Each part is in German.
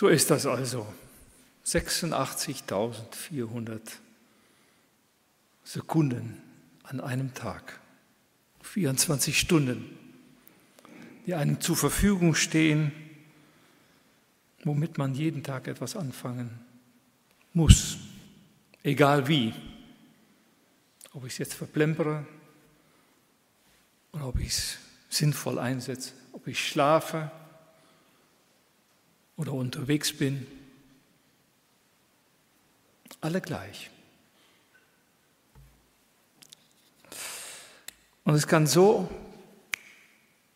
So ist das also. 86.400 Sekunden an einem Tag. 24 Stunden, die einem zur Verfügung stehen, womit man jeden Tag etwas anfangen muss, egal wie. Ob ich es jetzt verplempere oder ob ich es sinnvoll einsetze, ob ich schlafe oder unterwegs bin, alle gleich. Und es kann so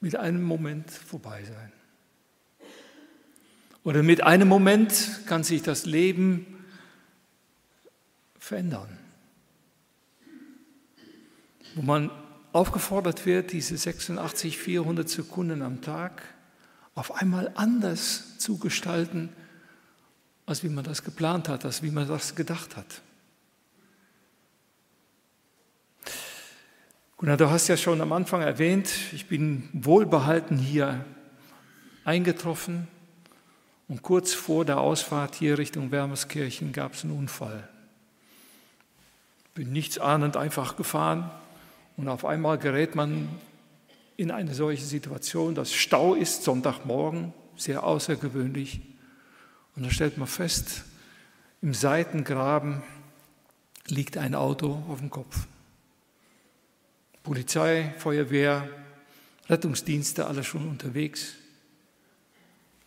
mit einem Moment vorbei sein. Oder mit einem Moment kann sich das Leben verändern. Wo man aufgefordert wird, diese 86, 400 Sekunden am Tag auf einmal anders zu gestalten, als wie man das geplant hat, als wie man das gedacht hat. Gunnar, du hast ja schon am Anfang erwähnt, ich bin wohlbehalten hier eingetroffen und kurz vor der Ausfahrt hier Richtung Wermerskirchen gab es einen Unfall. Bin nichts ahnend einfach gefahren und auf einmal gerät man in eine solche Situation, dass Stau ist Sonntagmorgen, sehr außergewöhnlich. Und dann stellt man fest, im Seitengraben liegt ein Auto auf dem Kopf. Polizei, Feuerwehr, Rettungsdienste, alle schon unterwegs.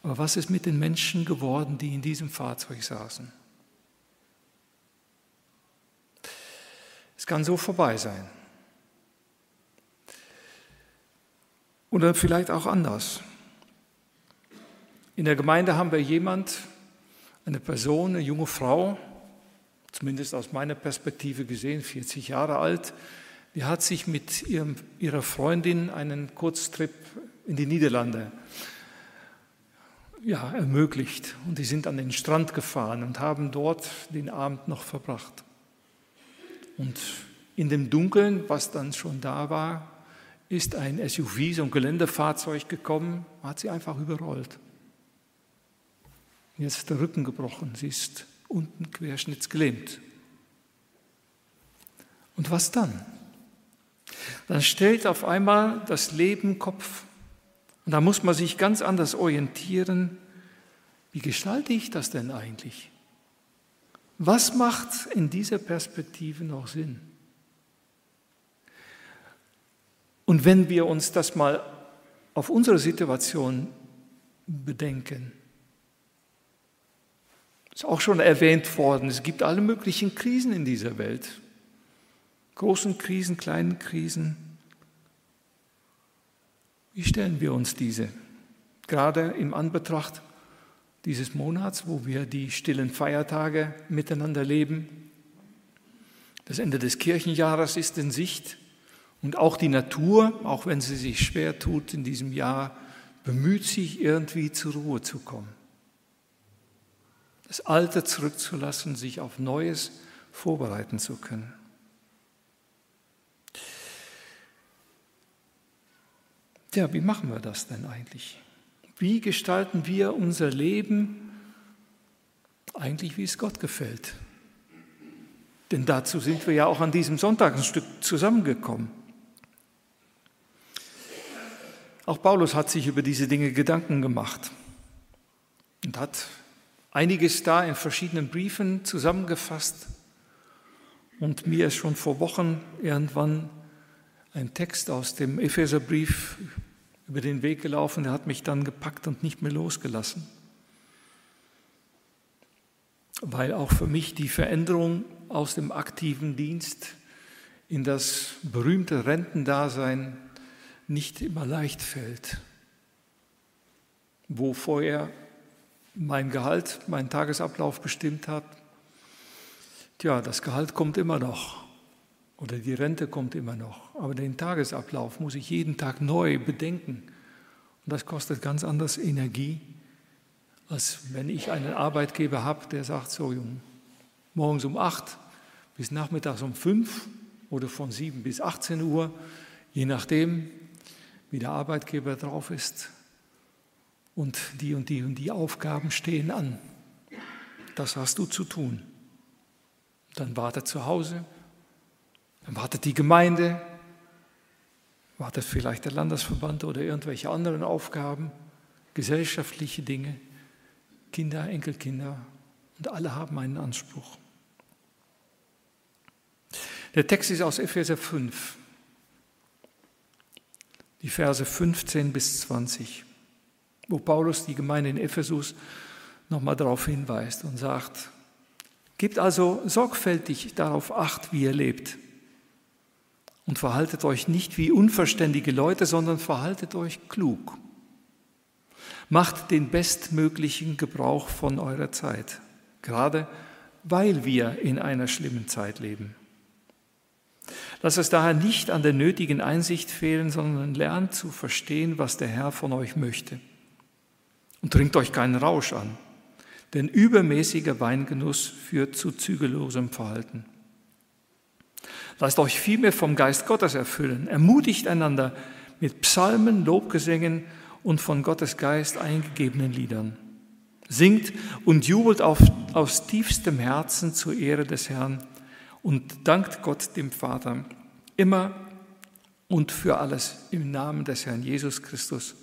Aber was ist mit den Menschen geworden, die in diesem Fahrzeug saßen? Es kann so vorbei sein. Oder vielleicht auch anders. In der Gemeinde haben wir jemand, eine Person, eine junge Frau, zumindest aus meiner Perspektive gesehen, 40 Jahre alt, die hat sich mit ihrem, ihrer Freundin einen Kurztrip in die Niederlande ja, ermöglicht. Und die sind an den Strand gefahren und haben dort den Abend noch verbracht. Und in dem Dunkeln, was dann schon da war, ist ein SUV, so ein Geländefahrzeug gekommen, hat sie einfach überrollt. Jetzt ist der Rücken gebrochen, sie ist unten querschnittsgelähmt. Und was dann? dann stellt auf einmal das Leben Kopf. Und da muss man sich ganz anders orientieren. Wie gestalte ich das denn eigentlich? Was macht in dieser Perspektive noch Sinn? Und wenn wir uns das mal auf unsere Situation bedenken, ist auch schon erwähnt worden, es gibt alle möglichen Krisen in dieser Welt großen Krisen, kleinen Krisen. Wie stellen wir uns diese? Gerade im Anbetracht dieses Monats, wo wir die stillen Feiertage miteinander leben. Das Ende des Kirchenjahres ist in Sicht und auch die Natur, auch wenn sie sich schwer tut in diesem Jahr, bemüht sich irgendwie zur Ruhe zu kommen. Das Alte zurückzulassen, sich auf Neues vorbereiten zu können. Ja, wie machen wir das denn eigentlich? Wie gestalten wir unser Leben eigentlich, wie es Gott gefällt? Denn dazu sind wir ja auch an diesem Sonntag ein Stück zusammengekommen. Auch Paulus hat sich über diese Dinge Gedanken gemacht und hat einiges da in verschiedenen Briefen zusammengefasst. Und mir ist schon vor Wochen irgendwann ein Text aus dem Epheserbrief über den Weg gelaufen, der hat mich dann gepackt und nicht mehr losgelassen. Weil auch für mich die Veränderung aus dem aktiven Dienst in das berühmte Rentendasein nicht immer leicht fällt. Wo vorher mein Gehalt, mein Tagesablauf bestimmt hat, tja, das Gehalt kommt immer noch oder die Rente kommt immer noch. Aber den Tagesablauf muss ich jeden Tag neu bedenken. Und das kostet ganz anders Energie, als wenn ich einen Arbeitgeber habe, der sagt, so Jung, morgens um 8 bis nachmittags um 5 oder von 7 bis 18 Uhr, je nachdem, wie der Arbeitgeber drauf ist. und die und die und die Aufgaben stehen an. Das hast du zu tun. Dann wartet zu Hause, dann wartet die Gemeinde, wartet vielleicht der Landesverband oder irgendwelche anderen Aufgaben, gesellschaftliche Dinge, Kinder, Enkelkinder und alle haben einen Anspruch. Der Text ist aus Epheser 5, die Verse 15 bis 20, wo Paulus die Gemeinde in Ephesus nochmal darauf hinweist und sagt, gebt also sorgfältig darauf acht, wie ihr lebt und verhaltet euch nicht wie unverständige Leute, sondern verhaltet euch klug. Macht den bestmöglichen Gebrauch von eurer Zeit, gerade weil wir in einer schlimmen Zeit leben. Lasst es daher nicht an der nötigen Einsicht fehlen, sondern lernt zu verstehen, was der Herr von euch möchte. Und trinkt euch keinen Rausch an, denn übermäßiger Weingenuss führt zu zügellosem Verhalten. Lasst euch vielmehr vom Geist Gottes erfüllen. Ermutigt einander mit Psalmen, Lobgesängen und von Gottes Geist eingegebenen Liedern. Singt und jubelt auf, aus tiefstem Herzen zur Ehre des Herrn und dankt Gott dem Vater immer und für alles im Namen des Herrn Jesus Christus.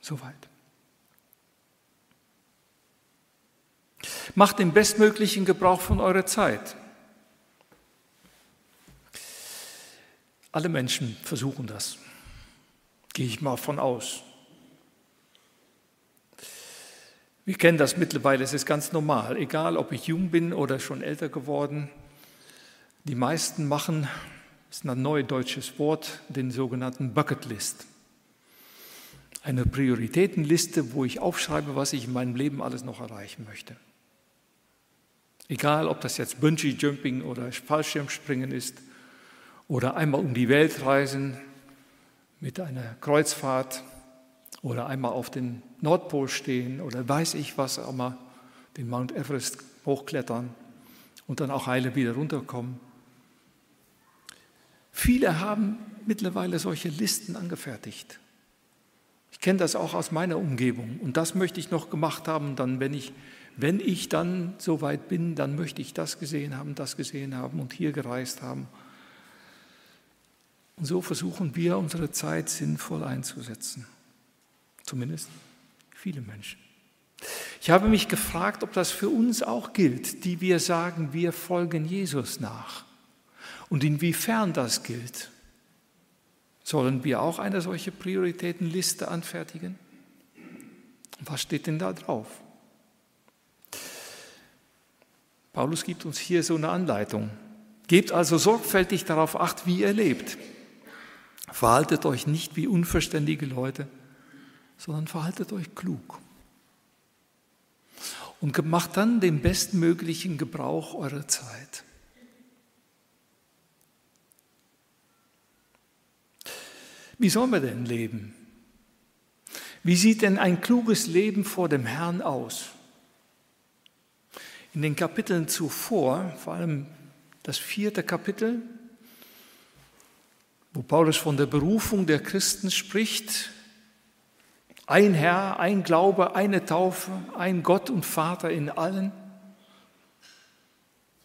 Soweit. Macht den bestmöglichen Gebrauch von eurer Zeit. Alle Menschen versuchen das. Gehe ich mal von aus. Wir kennen das mittlerweile, es ist ganz normal, egal ob ich jung bin oder schon älter geworden. Die meisten machen, das ist ein neudeutsches Wort, den sogenannten Bucketlist. Eine Prioritätenliste, wo ich aufschreibe, was ich in meinem Leben alles noch erreichen möchte. Egal, ob das jetzt Bungee Jumping oder Fallschirmspringen ist oder einmal um die Welt reisen mit einer Kreuzfahrt oder einmal auf den Nordpol stehen oder weiß ich was, auch mal den Mount Everest hochklettern und dann auch heile wieder runterkommen. Viele haben mittlerweile solche Listen angefertigt. Ich kenne das auch aus meiner Umgebung und das möchte ich noch gemacht haben. Dann, wenn ich wenn ich dann so weit bin, dann möchte ich das gesehen haben, das gesehen haben und hier gereist haben. Und so versuchen wir unsere Zeit sinnvoll einzusetzen. Zumindest viele Menschen. Ich habe mich gefragt, ob das für uns auch gilt, die wir sagen, wir folgen Jesus nach. Und inwiefern das gilt. Sollen wir auch eine solche Prioritätenliste anfertigen? Was steht denn da drauf? Paulus gibt uns hier so eine Anleitung. Gebt also sorgfältig darauf acht, wie ihr lebt. Verhaltet euch nicht wie unverständige Leute, sondern verhaltet euch klug. Und macht dann den bestmöglichen Gebrauch eurer Zeit. Wie sollen wir denn leben? Wie sieht denn ein kluges Leben vor dem Herrn aus? In den Kapiteln zuvor, vor allem das vierte Kapitel, wo Paulus von der Berufung der Christen spricht, ein Herr, ein Glaube, eine Taufe, ein Gott und Vater in allen.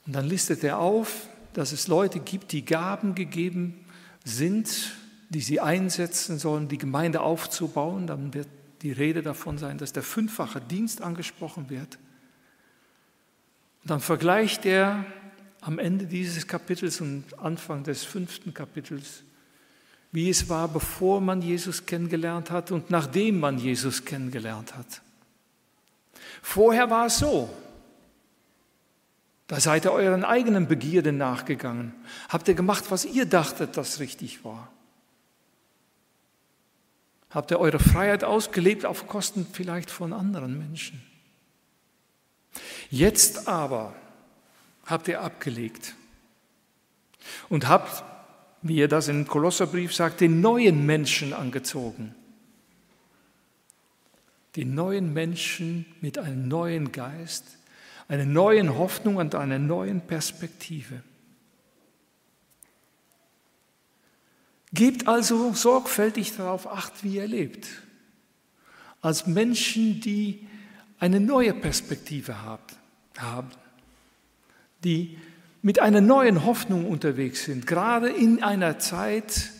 Und dann listet er auf, dass es Leute gibt, die Gaben gegeben sind, die sie einsetzen sollen, die Gemeinde aufzubauen. Dann wird die Rede davon sein, dass der fünffache Dienst angesprochen wird. Und dann vergleicht er am Ende dieses Kapitels und Anfang des fünften Kapitels, wie es war, bevor man Jesus kennengelernt hat und nachdem man Jesus kennengelernt hat. Vorher war es so. Da seid ihr euren eigenen Begierden nachgegangen. Habt ihr gemacht, was ihr dachtet, das richtig war. Habt ihr eure Freiheit ausgelebt auf Kosten vielleicht von anderen Menschen. Jetzt aber habt ihr abgelegt und habt, wie er das im Kolosserbrief sagt, den neuen Menschen angezogen. Den neuen Menschen mit einem neuen Geist, einer neuen Hoffnung und einer neuen Perspektive. Gebt also sorgfältig darauf acht, wie ihr lebt. Als Menschen, die eine neue Perspektive haben, die mit einer neuen Hoffnung unterwegs sind, gerade in einer Zeit,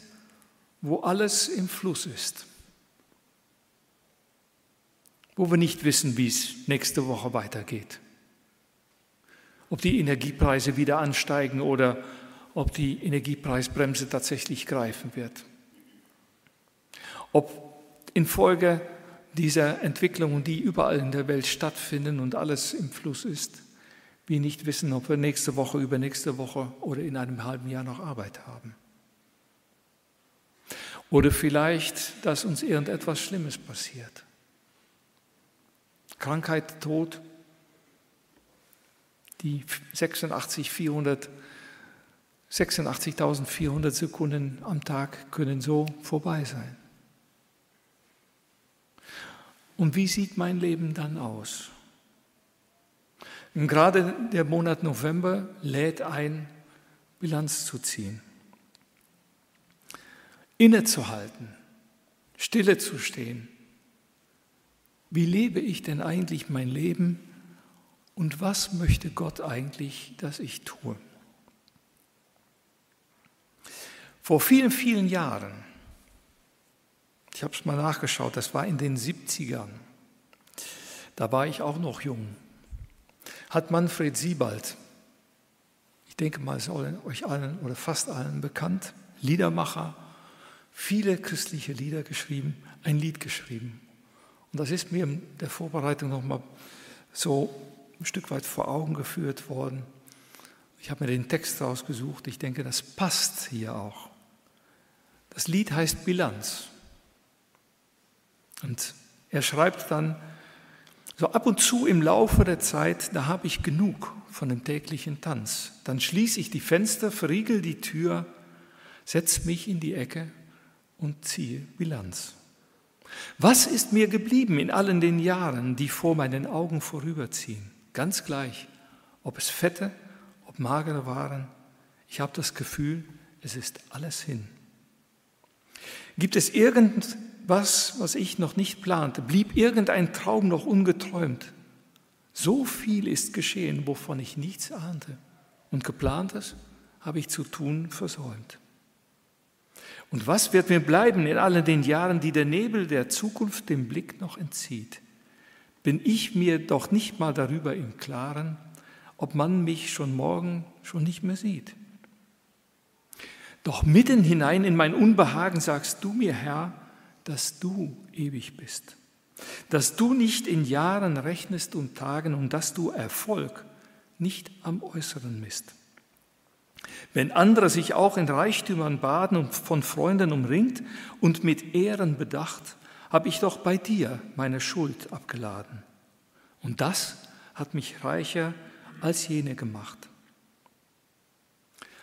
wo alles im Fluss ist, wo wir nicht wissen, wie es nächste Woche weitergeht, ob die Energiepreise wieder ansteigen oder ob die Energiepreisbremse tatsächlich greifen wird, ob infolge dieser Entwicklungen, die überall in der Welt stattfinden und alles im Fluss ist, wir nicht wissen, ob wir nächste Woche, übernächste Woche oder in einem halben Jahr noch Arbeit haben. Oder vielleicht, dass uns irgendetwas Schlimmes passiert. Krankheit, Tod, die 86.400 86.400 Sekunden am Tag können so vorbei sein. Und wie sieht mein Leben dann aus? Und gerade der Monat November lädt ein, Bilanz zu ziehen, innezuhalten, stille zu stehen. Wie lebe ich denn eigentlich mein Leben und was möchte Gott eigentlich, dass ich tue? Vor vielen, vielen Jahren, ich habe es mal nachgeschaut, das war in den 70ern, da war ich auch noch jung, hat Manfred Siebald, ich denke mal, ist euch allen oder fast allen bekannt, Liedermacher, viele christliche Lieder geschrieben, ein Lied geschrieben. Und das ist mir in der Vorbereitung nochmal so ein Stück weit vor Augen geführt worden. Ich habe mir den Text rausgesucht. Ich denke, das passt hier auch. Das Lied heißt Bilanz. Und er schreibt dann, so ab und zu im Laufe der Zeit, da habe ich genug von dem täglichen Tanz. Dann schließe ich die Fenster, verriegel die Tür, setze mich in die Ecke und ziehe Bilanz. Was ist mir geblieben in allen den Jahren, die vor meinen Augen vorüberziehen? Ganz gleich, ob es fette, ob magere waren, ich habe das Gefühl, es ist alles hin. Gibt es irgend was, was ich noch nicht plante? Blieb irgendein Traum noch ungeträumt? So viel ist geschehen, wovon ich nichts ahnte. Und geplantes habe ich zu tun versäumt. Und was wird mir bleiben in all den Jahren, die der Nebel der Zukunft dem Blick noch entzieht? Bin ich mir doch nicht mal darüber im Klaren, ob man mich schon morgen schon nicht mehr sieht. Doch mitten hinein in mein Unbehagen sagst du mir, Herr, dass du ewig bist, dass du nicht in Jahren rechnest und Tagen und dass du Erfolg nicht am Äußeren misst. Wenn andere sich auch in Reichtümern baden und von Freunden umringt und mit Ehren bedacht, habe ich doch bei dir meine Schuld abgeladen. Und das hat mich reicher als jene gemacht.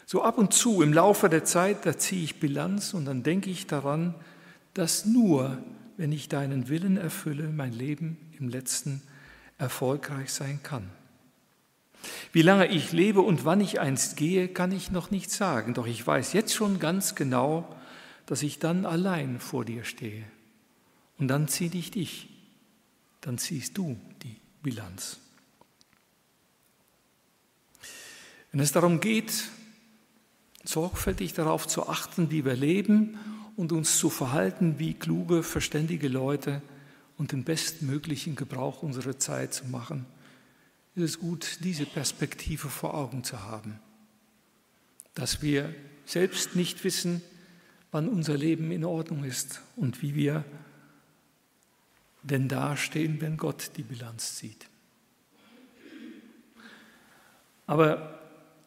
So ab und zu im Laufe der Zeit, da ziehe ich Bilanz und dann denke ich daran, dass nur, wenn ich deinen Willen erfülle, mein Leben im letzten erfolgreich sein kann. Wie lange ich lebe und wann ich einst gehe, kann ich noch nicht sagen, doch ich weiß jetzt schon ganz genau, dass ich dann allein vor dir stehe. Und dann zieh dich dich, dann ziehst du die Bilanz. Wenn es darum geht, sorgfältig darauf zu achten, wie wir leben und uns zu verhalten wie kluge, verständige Leute und den bestmöglichen Gebrauch unserer Zeit zu machen, ist es gut, diese Perspektive vor Augen zu haben. Dass wir selbst nicht wissen, wann unser Leben in Ordnung ist und wie wir denn dastehen, wenn Gott die Bilanz zieht. Aber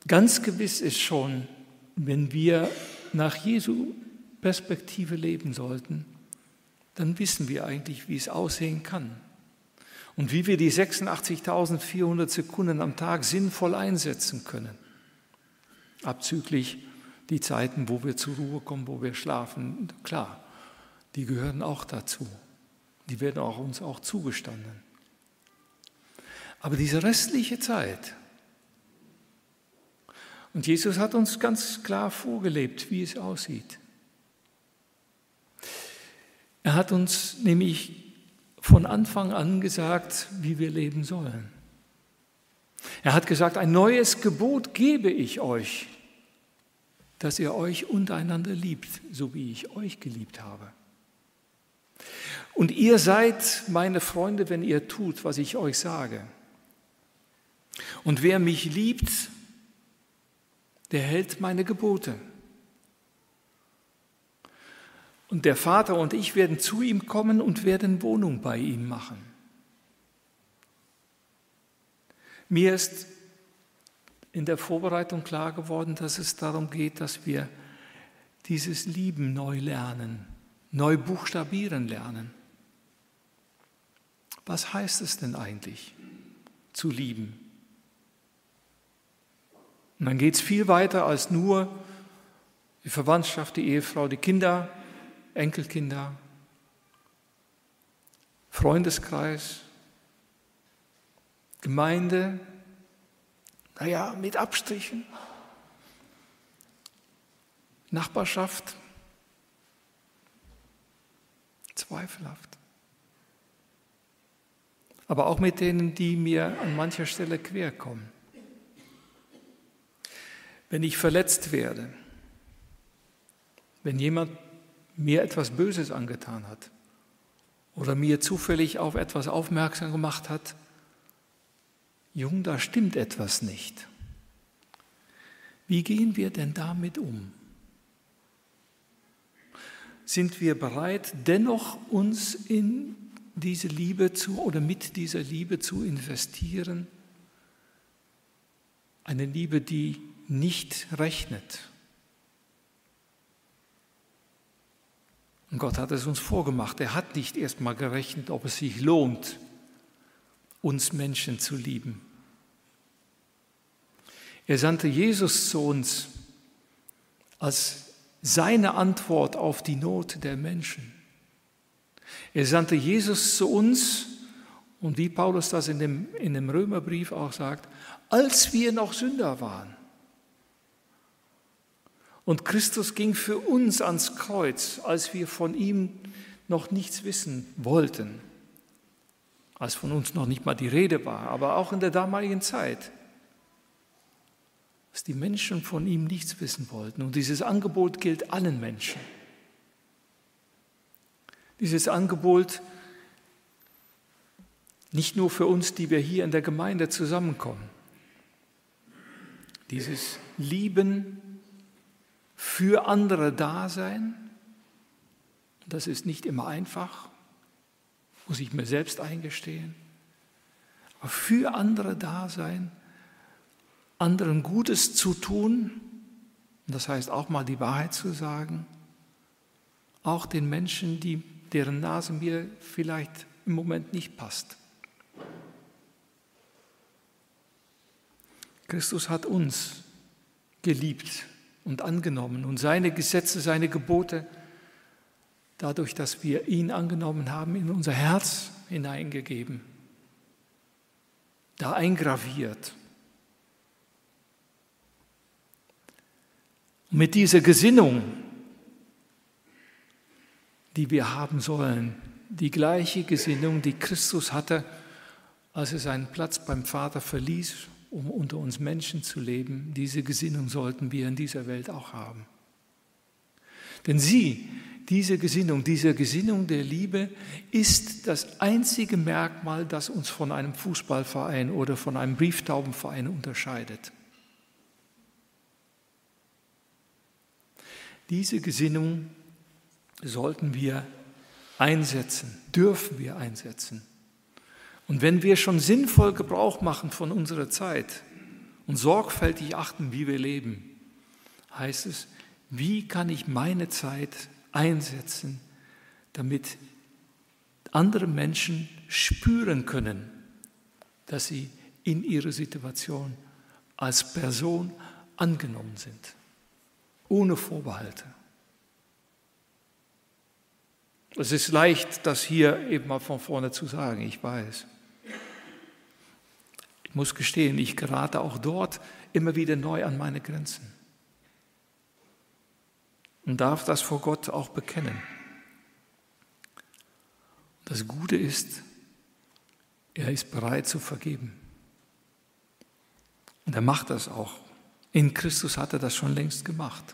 ganz gewiss ist schon, wenn wir nach Jesu Perspektive leben sollten, dann wissen wir eigentlich, wie es aussehen kann und wie wir die 86.400 Sekunden am Tag sinnvoll einsetzen können. Abzüglich die Zeiten, wo wir zur Ruhe kommen, wo wir schlafen, klar, die gehören auch dazu. Die werden auch uns auch zugestanden. Aber diese restliche Zeit, und Jesus hat uns ganz klar vorgelebt, wie es aussieht. Er hat uns nämlich von Anfang an gesagt, wie wir leben sollen. Er hat gesagt, ein neues Gebot gebe ich euch, dass ihr euch untereinander liebt, so wie ich euch geliebt habe. Und ihr seid meine Freunde, wenn ihr tut, was ich euch sage. Und wer mich liebt, der hält meine Gebote. Und der Vater und ich werden zu ihm kommen und werden Wohnung bei ihm machen. Mir ist in der Vorbereitung klar geworden, dass es darum geht, dass wir dieses Lieben neu lernen, neu buchstabieren lernen. Was heißt es denn eigentlich, zu lieben? Und dann geht es viel weiter als nur die Verwandtschaft, die Ehefrau, die Kinder, Enkelkinder, Freundeskreis, Gemeinde, naja, mit Abstrichen, Nachbarschaft, zweifelhaft. Aber auch mit denen, die mir an mancher Stelle quer kommen. Wenn ich verletzt werde, wenn jemand mir etwas Böses angetan hat oder mir zufällig auf etwas aufmerksam gemacht hat, Jung, da stimmt etwas nicht. Wie gehen wir denn damit um? Sind wir bereit, dennoch uns in diese Liebe zu oder mit dieser Liebe zu investieren? Eine Liebe, die nicht rechnet. Und Gott hat es uns vorgemacht. Er hat nicht erst mal gerechnet, ob es sich lohnt, uns Menschen zu lieben. Er sandte Jesus zu uns als seine Antwort auf die Not der Menschen. Er sandte Jesus zu uns und wie Paulus das in dem, in dem Römerbrief auch sagt, als wir noch Sünder waren. Und Christus ging für uns ans Kreuz, als wir von ihm noch nichts wissen wollten als von uns noch nicht mal die Rede war, aber auch in der damaligen Zeit, dass die Menschen von ihm nichts wissen wollten. Und dieses Angebot gilt allen Menschen. Dieses Angebot nicht nur für uns, die wir hier in der Gemeinde zusammenkommen. Dieses Lieben für andere Dasein, das ist nicht immer einfach, muss ich mir selbst eingestehen. Aber für andere da sein, anderen Gutes zu tun, das heißt auch mal die Wahrheit zu sagen, auch den Menschen, die, deren Nase mir vielleicht im Moment nicht passt. Christus hat uns geliebt und angenommen und seine Gesetze, seine Gebote dadurch, dass wir ihn angenommen haben, in unser Herz hineingegeben, da eingraviert. Mit dieser Gesinnung, die wir haben sollen, die gleiche Gesinnung, die Christus hatte, als er seinen Platz beim Vater verließ, um unter uns Menschen zu leben, diese Gesinnung sollten wir in dieser Welt auch haben. Denn sie, diese Gesinnung, diese Gesinnung der Liebe ist das einzige Merkmal, das uns von einem Fußballverein oder von einem Brieftaubenverein unterscheidet. Diese Gesinnung sollten wir einsetzen, dürfen wir einsetzen. Und wenn wir schon sinnvoll Gebrauch machen von unserer Zeit und sorgfältig achten, wie wir leben, heißt es, wie kann ich meine Zeit einsetzen, damit andere Menschen spüren können, dass sie in ihrer Situation als Person angenommen sind, ohne Vorbehalte. Es ist leicht, das hier eben mal von vorne zu sagen, ich weiß. Ich muss gestehen, ich gerate auch dort immer wieder neu an meine Grenzen und darf das vor Gott auch bekennen. Das Gute ist, er ist bereit zu vergeben. Und er macht das auch. In Christus hat er das schon längst gemacht.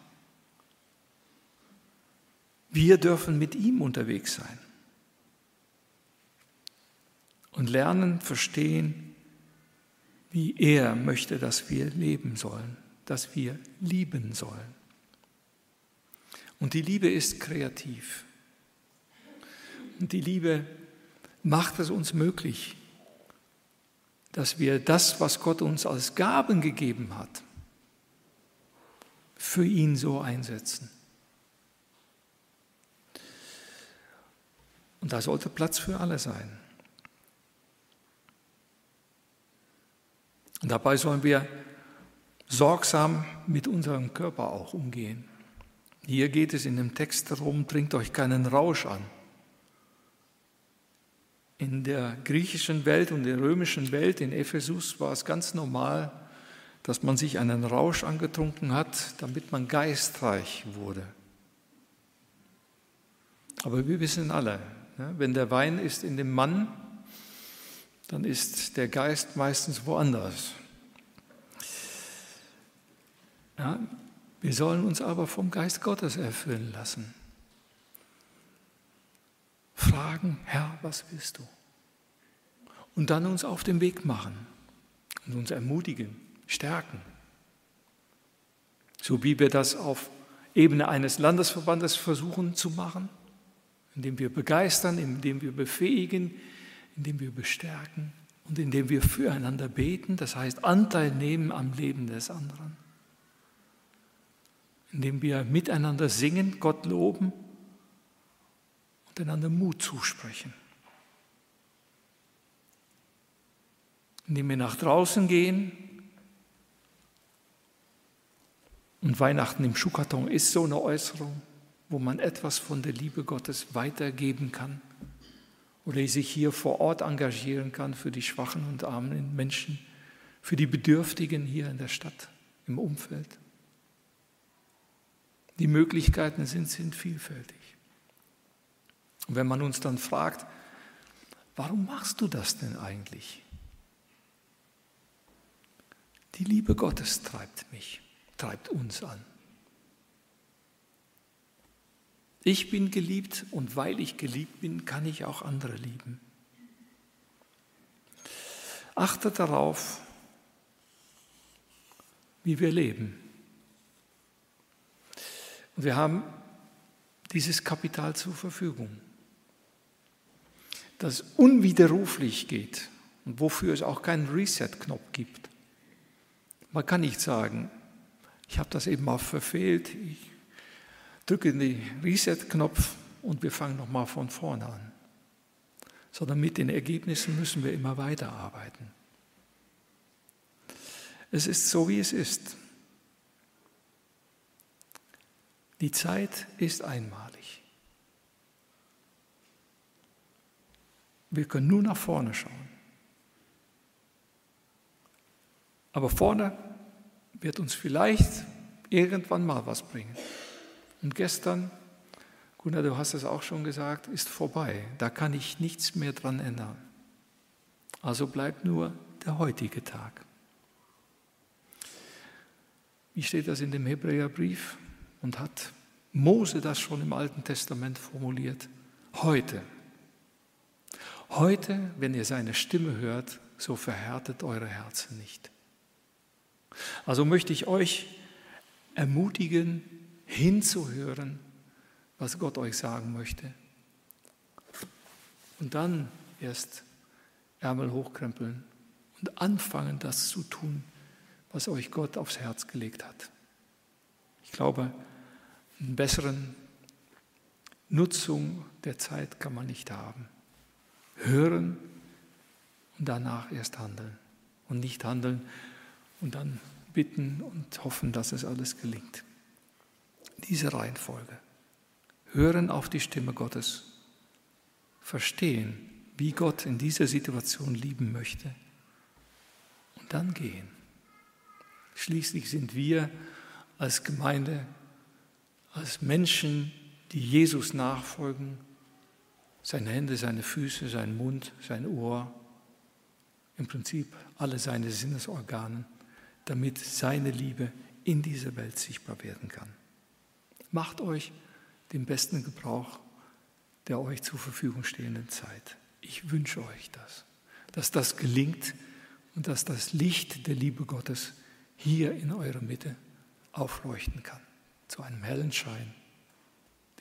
Wir dürfen mit ihm unterwegs sein und lernen, verstehen, wie er möchte, dass wir leben sollen, dass wir lieben sollen. Und die Liebe ist kreativ. Und die Liebe macht es uns möglich, dass wir das, was Gott uns als Gaben gegeben hat, für ihn so einsetzen. Und da sollte Platz für alle sein. Dabei sollen wir sorgsam mit unserem Körper auch umgehen. Hier geht es in dem Text darum, trinkt euch keinen Rausch an. In der griechischen Welt und der römischen Welt in Ephesus war es ganz normal, dass man sich einen Rausch angetrunken hat, damit man geistreich wurde. Aber wir wissen alle, wenn der Wein ist in dem Mann, dann ist der Geist meistens woanders. Ja, wir sollen uns aber vom Geist Gottes erfüllen lassen. Fragen, Herr, was willst du? Und dann uns auf den Weg machen und uns ermutigen, stärken. So wie wir das auf Ebene eines Landesverbandes versuchen zu machen, indem wir begeistern, indem wir befähigen, indem wir bestärken und indem wir füreinander beten, das heißt Anteil nehmen am Leben des anderen indem wir miteinander singen, Gott loben und einander Mut zusprechen. Indem wir nach draußen gehen und Weihnachten im Schuhkarton ist so eine Äußerung, wo man etwas von der Liebe Gottes weitergeben kann oder sich hier vor Ort engagieren kann für die schwachen und armen Menschen, für die Bedürftigen hier in der Stadt, im Umfeld. Die Möglichkeiten sind, sind vielfältig. Und wenn man uns dann fragt, warum machst du das denn eigentlich? Die Liebe Gottes treibt mich, treibt uns an. Ich bin geliebt und weil ich geliebt bin, kann ich auch andere lieben. Achtet darauf, wie wir leben. Und wir haben dieses Kapital zur Verfügung, das unwiderruflich geht und wofür es auch keinen Reset-Knopf gibt. Man kann nicht sagen, ich habe das eben mal verfehlt, ich drücke den Reset-Knopf und wir fangen nochmal von vorne an. Sondern mit den Ergebnissen müssen wir immer weiterarbeiten. Es ist so, wie es ist. Die Zeit ist einmalig. Wir können nur nach vorne schauen. Aber vorne wird uns vielleicht irgendwann mal was bringen. Und gestern, Gunnar, du hast es auch schon gesagt, ist vorbei. Da kann ich nichts mehr dran ändern. Also bleibt nur der heutige Tag. Wie steht das in dem Hebräerbrief? und hat Mose das schon im Alten Testament formuliert. Heute, heute, wenn ihr seine Stimme hört, so verhärtet eure Herzen nicht. Also möchte ich euch ermutigen, hinzuhören, was Gott euch sagen möchte. Und dann erst Ärmel hochkrempeln und anfangen, das zu tun, was euch Gott aufs Herz gelegt hat. Ich glaube, eine besseren Nutzung der Zeit kann man nicht haben. Hören und danach erst handeln. Und nicht handeln und dann bitten und hoffen, dass es alles gelingt. Diese Reihenfolge. Hören auf die Stimme Gottes. Verstehen, wie Gott in dieser Situation lieben möchte. Und dann gehen. Schließlich sind wir als Gemeinde als Menschen, die Jesus nachfolgen, seine Hände, seine Füße, sein Mund, sein Ohr, im Prinzip alle seine Sinnesorgane, damit seine Liebe in dieser Welt sichtbar werden kann. Macht euch den besten Gebrauch der euch zur Verfügung stehenden Zeit. Ich wünsche euch das, dass das gelingt und dass das Licht der Liebe Gottes hier in eurer Mitte aufleuchten kann, zu einem hellen Schein,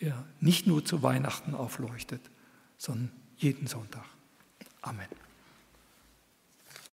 der nicht nur zu Weihnachten aufleuchtet, sondern jeden Sonntag. Amen.